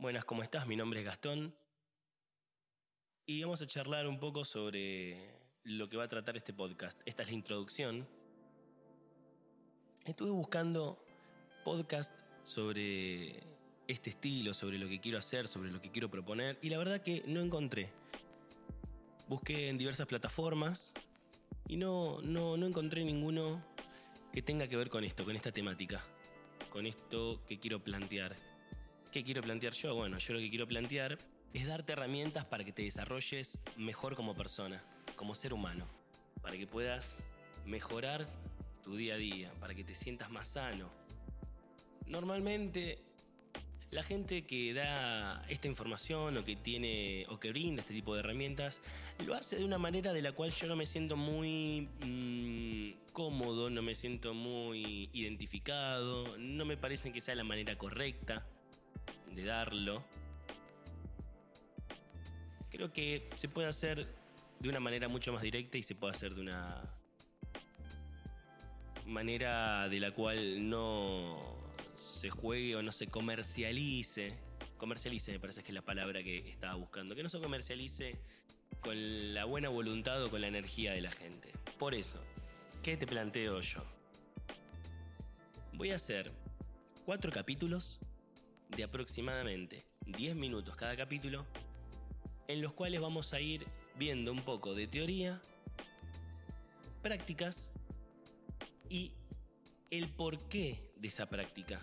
Buenas, ¿cómo estás? Mi nombre es Gastón. Y vamos a charlar un poco sobre lo que va a tratar este podcast. Esta es la introducción. Estuve buscando podcast sobre este estilo, sobre lo que quiero hacer, sobre lo que quiero proponer, y la verdad que no encontré. Busqué en diversas plataformas y no, no, no encontré ninguno que tenga que ver con esto, con esta temática, con esto que quiero plantear. ¿Qué quiero plantear yo? Bueno, yo lo que quiero plantear es darte herramientas para que te desarrolles mejor como persona, como ser humano, para que puedas mejorar tu día a día, para que te sientas más sano. Normalmente la gente que da esta información o que tiene o que brinda este tipo de herramientas lo hace de una manera de la cual yo no me siento muy mm, cómodo, no me siento muy identificado, no me parece que sea la manera correcta de darlo. Creo que se puede hacer de una manera mucho más directa y se puede hacer de una manera de la cual no se juegue o no se comercialice. Comercialice me parece que es la palabra que estaba buscando. Que no se comercialice con la buena voluntad o con la energía de la gente. Por eso, ¿qué te planteo yo? Voy a hacer cuatro capítulos de aproximadamente 10 minutos cada capítulo, en los cuales vamos a ir viendo un poco de teoría, prácticas y el porqué de esa práctica.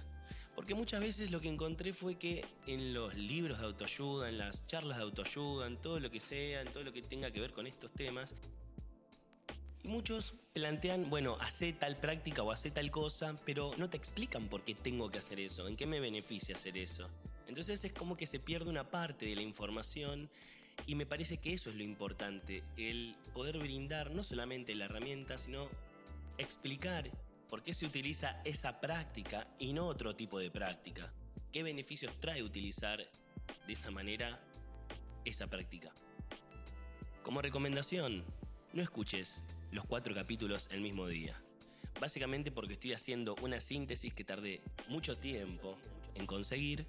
Porque muchas veces lo que encontré fue que en los libros de autoayuda, en las charlas de autoayuda, en todo lo que sea, en todo lo que tenga que ver con estos temas, muchos plantean, bueno, hace tal práctica o hace tal cosa, pero no te explican por qué tengo que hacer eso, en qué me beneficia hacer eso. Entonces es como que se pierde una parte de la información y me parece que eso es lo importante, el poder brindar no solamente la herramienta, sino explicar por qué se utiliza esa práctica y no otro tipo de práctica. ¿Qué beneficios trae utilizar de esa manera esa práctica? Como recomendación, no escuches los cuatro capítulos el mismo día. Básicamente porque estoy haciendo una síntesis que tardé mucho tiempo en conseguir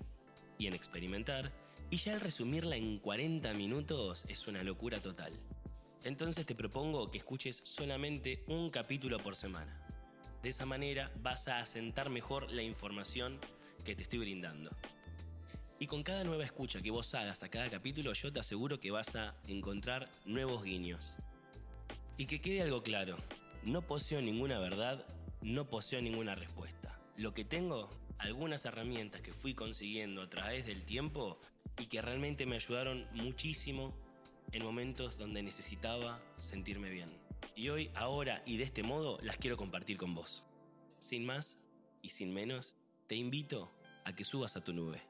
y en experimentar, y ya al resumirla en 40 minutos es una locura total. Entonces te propongo que escuches solamente un capítulo por semana. De esa manera vas a asentar mejor la información que te estoy brindando. Y con cada nueva escucha que vos hagas a cada capítulo, yo te aseguro que vas a encontrar nuevos guiños y que quede algo claro, no poseo ninguna verdad, no poseo ninguna respuesta. Lo que tengo, algunas herramientas que fui consiguiendo a través del tiempo y que realmente me ayudaron muchísimo en momentos donde necesitaba sentirme bien. Y hoy, ahora y de este modo las quiero compartir con vos. Sin más y sin menos, te invito a que subas a tu nube.